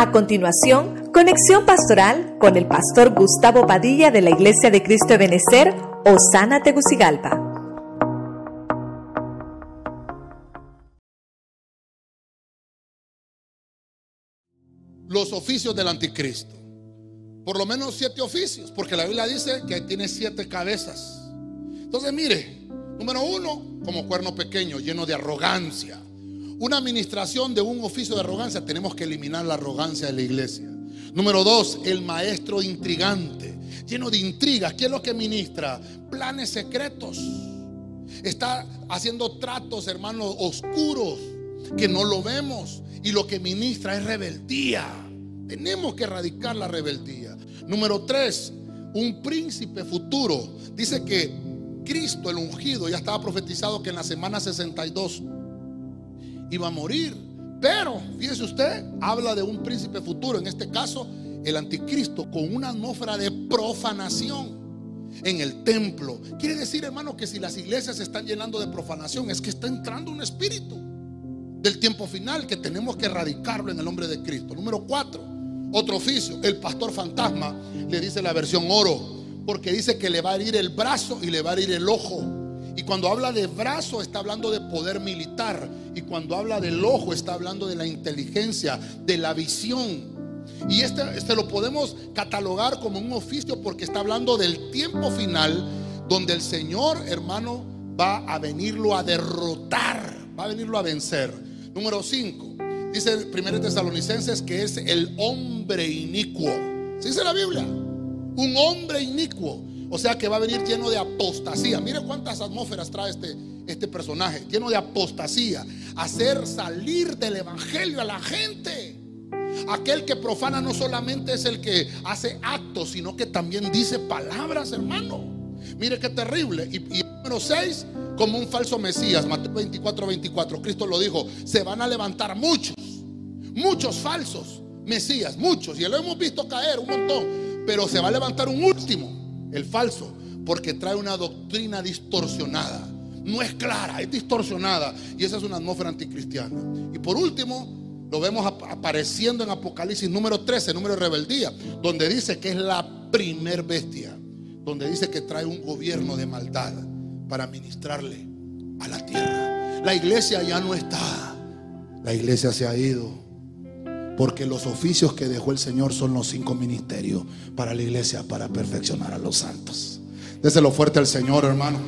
A continuación, conexión pastoral con el pastor Gustavo Padilla de la Iglesia de Cristo de Benecer, Osana Tegucigalpa. Los oficios del anticristo. Por lo menos siete oficios, porque la Biblia dice que tiene siete cabezas. Entonces, mire, número uno, como cuerno pequeño, lleno de arrogancia. Una administración de un oficio de arrogancia, tenemos que eliminar la arrogancia de la iglesia. Número dos, el maestro intrigante, lleno de intrigas. ¿Quién es lo que ministra? Planes secretos. Está haciendo tratos, hermanos, oscuros, que no lo vemos. Y lo que ministra es rebeldía. Tenemos que erradicar la rebeldía. Número tres, un príncipe futuro. Dice que Cristo, el ungido, ya estaba profetizado que en la semana 62 iba a morir. Pero, fíjese usted, habla de un príncipe futuro, en este caso el anticristo, con una atmósfera de profanación en el templo. Quiere decir, hermano, que si las iglesias se están llenando de profanación, es que está entrando un espíritu del tiempo final que tenemos que erradicarlo en el nombre de Cristo. Número cuatro, otro oficio, el pastor fantasma, le dice la versión oro, porque dice que le va a herir el brazo y le va a herir el ojo. Cuando habla de brazo está hablando de poder militar. Y cuando habla del ojo está hablando de la inteligencia, de la visión. Y este, este lo podemos catalogar como un oficio porque está hablando del tiempo final donde el Señor, hermano, va a venirlo a derrotar, va a venirlo a vencer. Número 5. Dice 1 Tesalonicenses que es el hombre inicuo. ¿Sí dice la Biblia? Un hombre inicuo. O sea que va a venir lleno de apostasía. Mire cuántas atmósferas trae este, este personaje. Lleno de apostasía. Hacer salir del evangelio a la gente. Aquel que profana no solamente es el que hace actos, sino que también dice palabras, hermano. Mire qué terrible. Y, número 6, como un falso Mesías. Mateo 24, 24. Cristo lo dijo. Se van a levantar muchos. Muchos falsos Mesías. Muchos. Y lo hemos visto caer un montón. Pero se va a levantar un último el falso, porque trae una doctrina distorsionada. No es clara, es distorsionada. Y esa es una atmósfera anticristiana. Y por último, lo vemos apareciendo en Apocalipsis número 13, número de rebeldía, donde dice que es la primer bestia, donde dice que trae un gobierno de maldad para ministrarle a la tierra. La iglesia ya no está, la iglesia se ha ido. Porque los oficios que dejó el Señor son los cinco ministerios para la iglesia, para perfeccionar a los santos. Déselo fuerte al Señor, hermano.